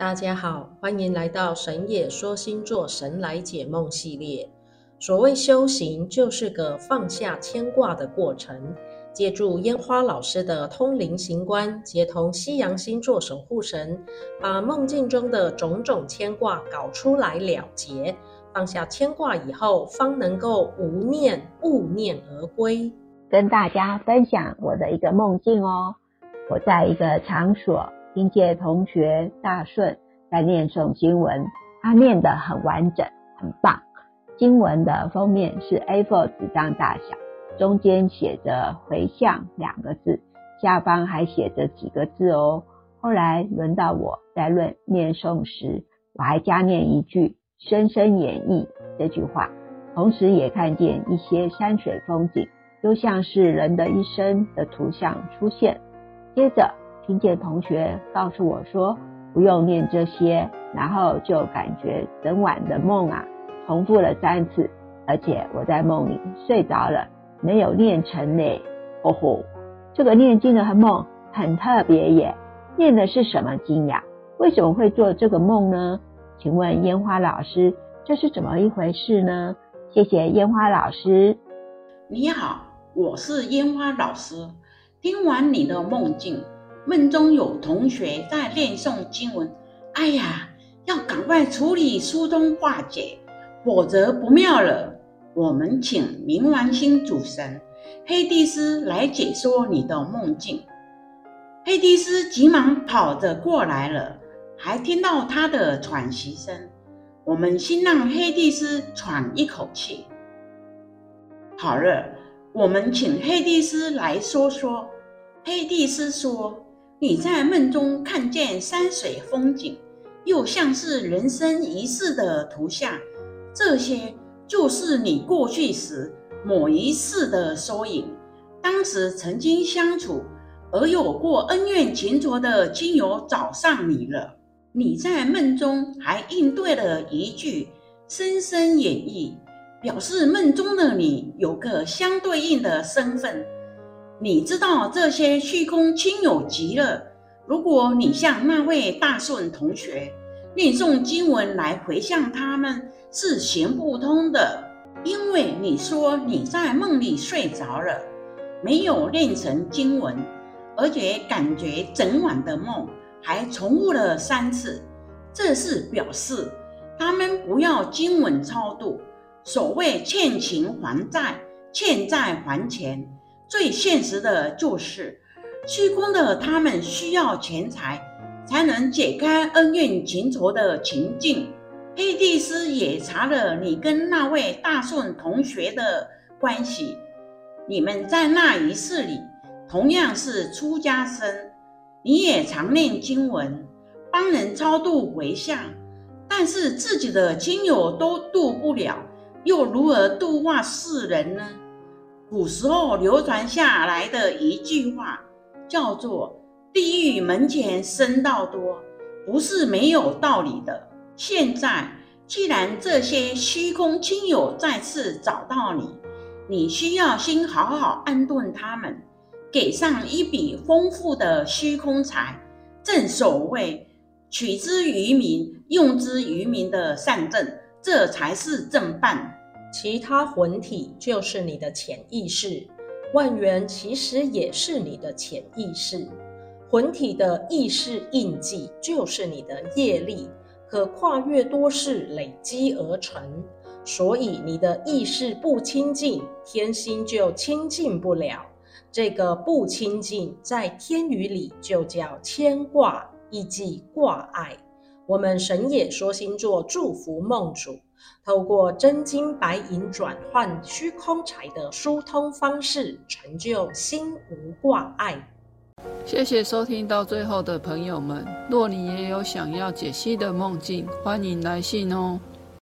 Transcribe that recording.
大家好，欢迎来到神野说星座神来解梦系列。所谓修行，就是个放下牵挂的过程。借助烟花老师的通灵行观，接通西洋星座守护神，把梦境中的种种牵挂搞出来了结。放下牵挂以后，方能够无念勿念而归。跟大家分享我的一个梦境哦。我在一个场所。听见同学大顺在念诵经文，他念得很完整，很棒。经文的封面是 A4 纸张大小，中间写着“回向”两个字，下方还写着几个字哦。后来轮到我在论念诵时，我还加念一句“深深演绎”这句话，同时也看见一些山水风景，就像是人的一生的图像出现。接着。听见同学告诉我说不用念这些，然后就感觉整晚的梦啊重复了三次，而且我在梦里睡着了，没有念成呢。哦吼，这个念经的梦很特别耶，念的是什么经呀？为什么会做这个梦呢？请问烟花老师，这是怎么一回事呢？谢谢烟花老师。你好，我是烟花老师。听完你的梦境。梦中有同学在念诵经文，哎呀，要赶快处理疏通化解，否则不妙了。我们请冥王星主神黑帝斯来解说你的梦境。黑帝斯急忙跑着过来了，还听到他的喘息声。我们先让黑帝斯喘一口气。好了，我们请黑帝斯来说说。黑帝斯说。你在梦中看见山水风景，又像是人生一世的图像，这些就是你过去时某一世的缩影。当时曾经相处而有过恩怨情仇的亲友找上你了。你在梦中还应对了一句“深深演绎”，表示梦中的你有个相对应的身份。你知道这些虚空亲友急了，如果你向那位大顺同学念诵经文来回向他们，是行不通的，因为你说你在梦里睡着了，没有念成经文，而且感觉整晚的梦还重复了三次，这是表示他们不要经文超度。所谓欠情还债，欠债还钱。最现实的就是，虚空的他们需要钱财，才能解开恩怨情仇的情境。黑帝斯也查了你跟那位大顺同学的关系，你们在那一世里同样是出家僧，你也常念经文，帮人超度回向，但是自己的亲友都度不了，又如何度化世人呢？古时候流传下来的一句话，叫做“地狱门前僧道多”，不是没有道理的。现在既然这些虚空亲友再次找到你，你需要先好好安顿他们，给上一笔丰富的虚空财。正所谓“取之于民，用之于民”的善政，这才是正办。其他魂体就是你的潜意识，万缘其实也是你的潜意识。魂体的意识印记就是你的业力，可跨越多世累积而成。所以你的意识不清净，天心就清净不了。这个不清净，在天语里就叫牵挂，亦即挂碍。我们神也说星座祝福梦主。透过真金白银转换虚空财的疏通方式，成就心无挂碍。谢谢收听到最后的朋友们，若你也有想要解析的梦境，欢迎来信哦。